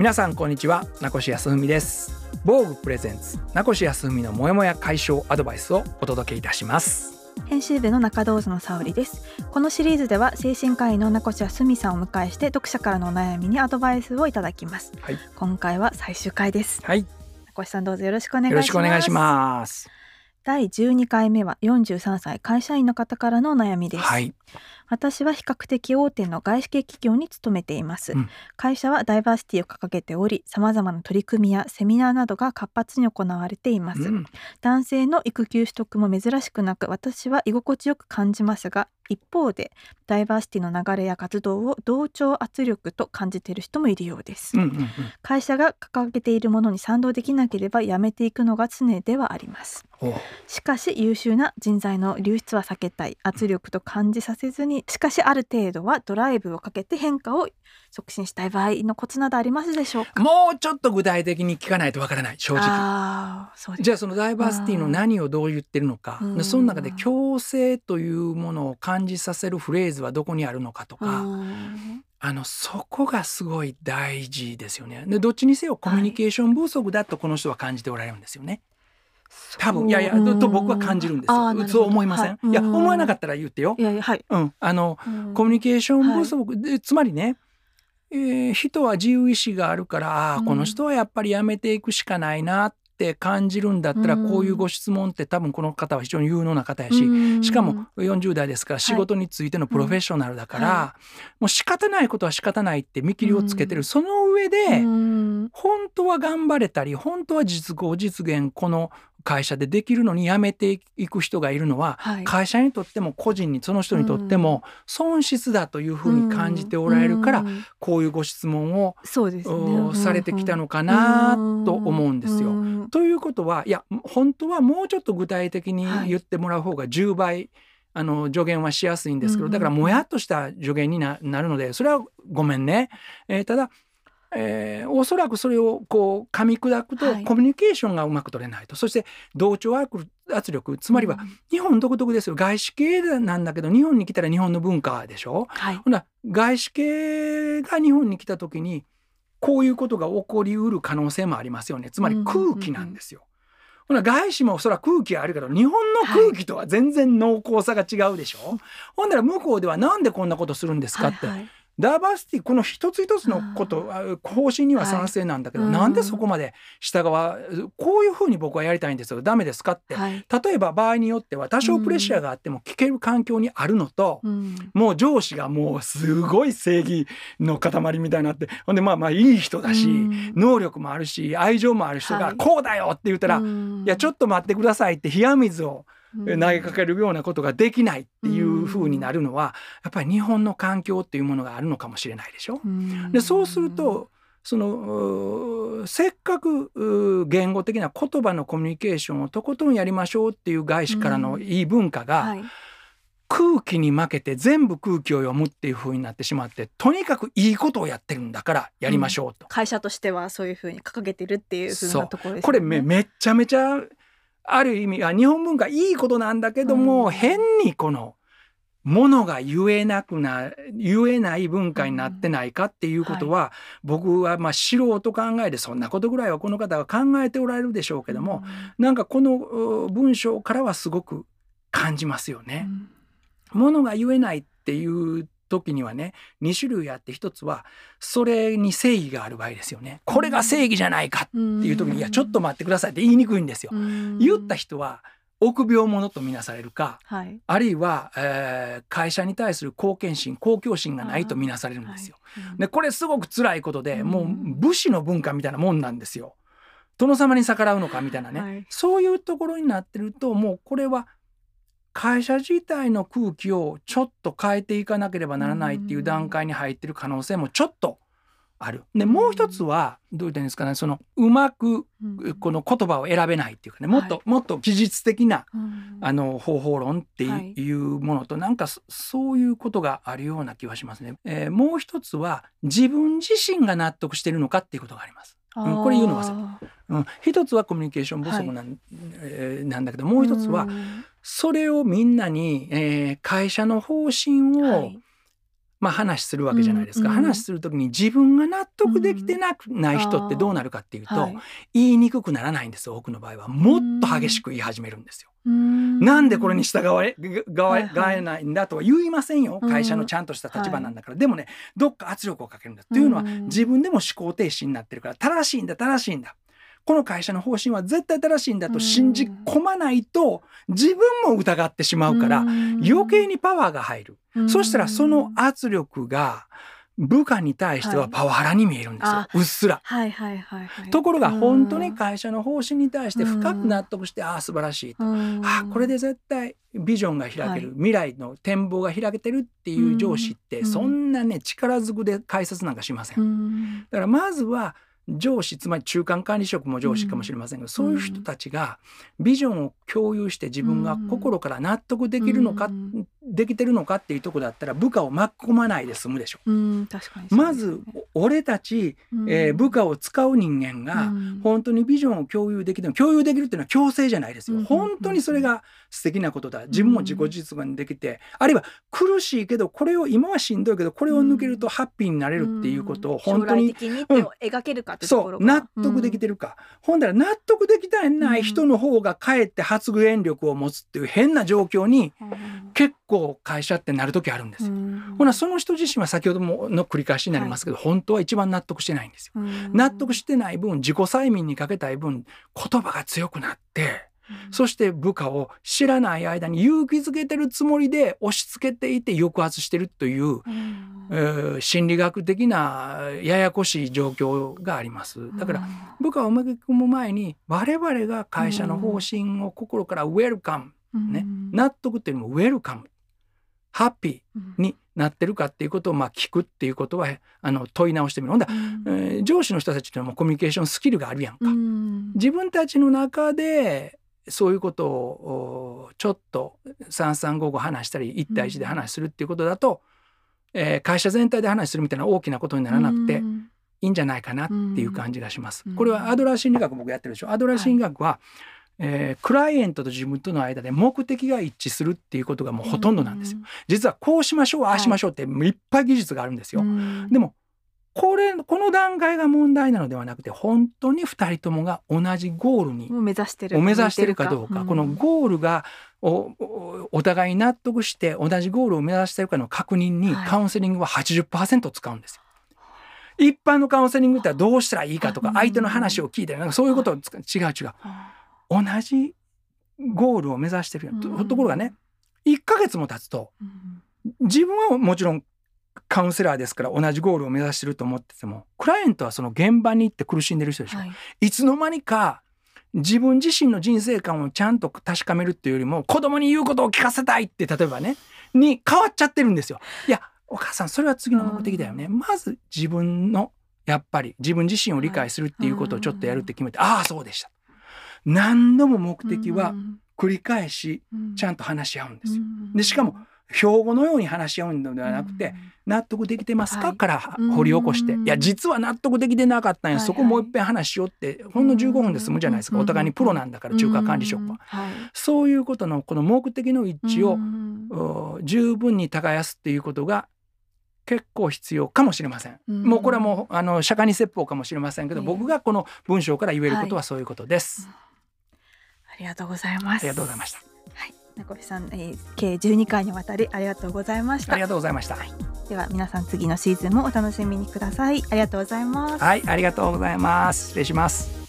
皆さんこんにちは名越康文です。防具プレゼンツ名越康文のモヤモヤ解消アドバイスをお届けいたします。編集部の中道の沙織です。このシリーズでは精神科医の名越康文さんをお迎えして読者からのお悩みにアドバイスをいただきます、はい。今回は最終回です。はい。よ名越さんどうぞよろしくお願いします。ろしくお願いします第12回目は43歳会社員の方からのお悩みです、はい。私は比較的大手の外資系企業に勤めています、うん。会社はダイバーシティを掲げており様々な取り組みやセミナーなどが活発に行われています、うん。男性の育休取得も珍しくなく私は居心地よく感じますが一方でダイバーシティの流れや活動を同調圧力と感じている人もいるようです、うんうんうん。会社が掲げているものに賛同できなければやめていくのが常ではあります。しかし優秀な人材の流出は避けたい圧力と感じさせずにしかしある程度はドライブをかけて変化を促進したい場合のコツなどありますでしょうか？もうちょっと具体的に聞かないとわからない正直。じゃあそのダイバーシティの何をどう言ってるのか。その中で共生というものを感じさせるフレーズはどこにあるのかとかうんあのそこがすごい大事ですよね。でどっちにせよコミュニケーション不足だとこの人は感じておられるんですよね。多分いやいやと僕は感じるんですよ。そう思いません？はい。いやうん思わなかったら言ってよ。い。やいやはい、うん。あのうん。コミュニケーション不足、でつまりね、えー人は自由意志があるから、あこの人はやっぱりやめていくしかないなって感じるんだったら、うん。こういうご質問って多分この方は非常に有能な方やし、うん。しかも40代ですから仕事についてのプロフェッショナルだから、はもう仕方ないことは仕方ないって見切りをつけてる、その上で、うん。本当は頑張れたり本当は実行実現この会社でできるのに辞めていく人がいるのは、はい。会社にとっても個人にその人にとっても損失だというふうに感じておられるから、うん。こういうご質問を、ね。おされてきたのかなと思うんですよ。うん。ということはいや本当はもうちょっと具体的にはい。言ってもらう方が10倍、あの助言はしやすいんですけどうん。だからもやっとした助言にななるのでそれはごめんね。えーただえーおそらくそれをこう噛み砕くとはい。コミュニケーションがうまく取れないと、そして同調圧圧力つまりは日本独特ですよ。外資系なんだけど日本に来たら日本の文化でしょ？はい。ほな外資系が日本に来た時にこういうことが起こりうる可能性もありますよね。つまり空気なんですよ。ほな外資もそら空気あるけど日本の空気とは全然濃厚さが違うでしょ、ほんなら向こうではなんでこんなことするんですかって、はいはいダーバーシティこの一つ一つのことあ方針には賛成なんだけど、はい。なんでそこまで下側こういうふうに僕はやりたいんですよ。ダメですかって、はい。例えば場合によっては多少プレッシャーがあっても聞ける環境にあるのと、うん。もう上司がもうすごい正義の塊みたいになってほんでまあまあいい人だし、うん。能力もあるし愛情もある人がはい。こうだよって言ったら、いうん。やちょっと待ってくださいって冷や水を投うん。げかけるようなことができないっていう風になるのはやっぱり日本の環境っていうものがあるのかもしれないでしょ？うん。でそうするとそのせっかく言語的な言葉のコミュニケーションをとことんやりましょうっていう外資からのいい文化が、はい。空気に負けて全部空気を読むっていう風になってしまってとにかくいいことをやってるんだからやりましょうと。会社としてはそういうふうに掲げてるっていうふうなところですよね。これめめっちゃめちゃある意味あ日本文化いいことなんだけども、うん。変にこのものが言えなくな言えない文化になってないかっていうことは、僕はまあ素人考えでそんなことぐらいはこの方は考えておられるでしょうけども、なんかこのう文章からはすごく感じますよね。ものが言えないっていう時にはね2種類あって一つはそれに正義がある場合ですよね。これが正義じゃないかっていう時に「いやちょっと待ってください」って言いにくいんですよ。言った人は臆病者とみなされるかはいあるいは、えー会社に対する貢献心公共心がないとみなされるんですよ。でこれすごく辛いことでうんもう武士の文化みたいなもんなんですよ。殿様に逆らうのかみたいなね、はいそういうところになってるともうこれは会社自体の空気をちょっと変えていかなければならないっていう段階に入ってる可能性もちょっとある。でもう一つはどう言ったんですかねそのうまくうんこの言葉を選べないっていうかねもっと、はもっと技術的なうんあの方法論ってはいいうものとなんかそそういうことがあるような気はしますね。えーもう一つは自分自身が納得してるのかっていうことがあります。うんこれ言うの忘れあうん、一つはコミュニケーション不足なん,、えーなんだけどもう一つはうん。それをみんなに、えー会社の方針を、はい。まあ、話するわけじゃないですか、うんうん話する時に自分が納得できてなくない人ってどうなるかっていうと、はい。言いにくくならないんですよ。多くの場合は。もっと激しく言い始めるんですよ。うんなんでこれに従えがはいはい。がえないんだとは言いませんよ。うん。会社のちゃんとした立場なんだから、でもねどっか圧力をかけるんだというのはうん自分でも思考停止になってるから正しいんだ正しいんだ。この会社の方針は絶対正しいんだと信じ込まないと自分も疑ってしまうから余計にパワーが入る。そしたらその圧力が部下に対してはパワハラに見えるんですよ、あうっすら。はいはいはいはい。ところが本当に会社の方針に対して深く納得して、ああ素晴らしいと、うん。あこれで絶対ビジョンが開ける、はい。未来の展望が開けてるっていう上司って、うん。そんなね力ずくで解説なんかしません。うん。だからまずは上司つまり中間管理職も上司かもしれませんが、そういう人たちがビジョンを共有して自分が心から納得できるのか、うんできてるのかっていうところだったら部下を巻き込まないで済むでしょ。うん確かにそうまずお俺たち、えー部下を使う人間が、うん。本当にビジョンを共有できる共有できるっていうのは強制じゃないですよ、うん本当にそれが素敵なことだ。自分も自己実現できて、あるいは苦しいけどこれを今はしんどいけどこれを抜けるとハッピーになれるっていうことを本当に、将来的にって描けるかってところう。納得できてるか、ほんだら納得できたない人の方がかえって発言力を持つっていう変な状況にうん。結構会社ってなる時あるんですよ。うんほなその人自身は先ほどもの繰り返しになりますけど、本当は一番納得してないんですよ。うん。納得してない分自己催眠にかけたい分言葉が強くなってそして部下を知らない間に勇気づけてるつもりで押し付けていて抑圧してるという、うん。えー心理学的なややこしい状況があります。だから部下を巻き込む前に我々が会社の方針を心からウェルカム、うん。ね納得っていうのもウェルカムハッピうん。ーになってるかっていうことをまあ聞くっていうことはあの問い直してみる。ほんだらうん。えー上司の人たちっていうのはもうコミュニケーションスキルがあるやんか。うん。自分たちの中でそういうことをおちょっと三々五々話したり一対一で話するっていうことだと、えー会社全体で話するみたいな大きなことにならなくてうん。いいんじゃないかなっていう感じがします。うん。これはアドラー心理学僕やってるでしょ。アドラー心理学は、えークライエントと自分との間で目的が一致するっていうことがもうほとんどなんですよ。。実はこうしましょうああしましょうっていっぱい技術があるんですよ。うんでもこれこの段階が問題なのではなくて本当に2人ともが同じゴールに目指してるを目指してるかどうか、んこのゴールがおおお互い納得して同じゴールを目指してるかの確認にはいカウンセリングは80%使うんですよ。一般のカウンセリングってどうしたらいいかとかうん相手の話を聞いたりなんかそういうことを違う違うあ同じゴールを目指してるよとうん。ところがね1ヶ月も経つとうん。自分はもちろんカウンセラーですから同じゴールを目指してると思っててもクライアントはその現場に行って苦しんでる人でしょ、はい。いつの間にか自分自身の人生観をちゃんと確かめるっていうよりも子供に言うことを聞かせたいって例えばねに変わっちゃってるんですよ。いやお母さんそれは次の目的だよね。まず自分のやっぱり自分自身を理解するっていうことをちょっとやるって決めて、ああそうでした。何度も目的は繰り返しちゃんと話し合うんですよ。でしかも標語のように話し合うのではなくて、納得できてますか、はい。からうん掘り起こして、いや実は納得できてなかったんや、そこもう一遍話しようってほんの15分で済むじゃないですか、うんお互いにプロなんだから中華管理職は、はい。そういうことのこの目的の一致を、十分に耕すっていうことが結構必要かもしれません、うんもうこれはもうあの釈迦に説法かもしれませんけど、ええ。僕がこの文章から言えることはそういうことです、ありがとうございます。ありがとうございました。はい。名越さん、えー、計12回にわたりありがとうございました。ありがとうございました。では皆さん次のシーズンもお楽しみにください。ありがとうございます。はい。ありがとうございます。失礼します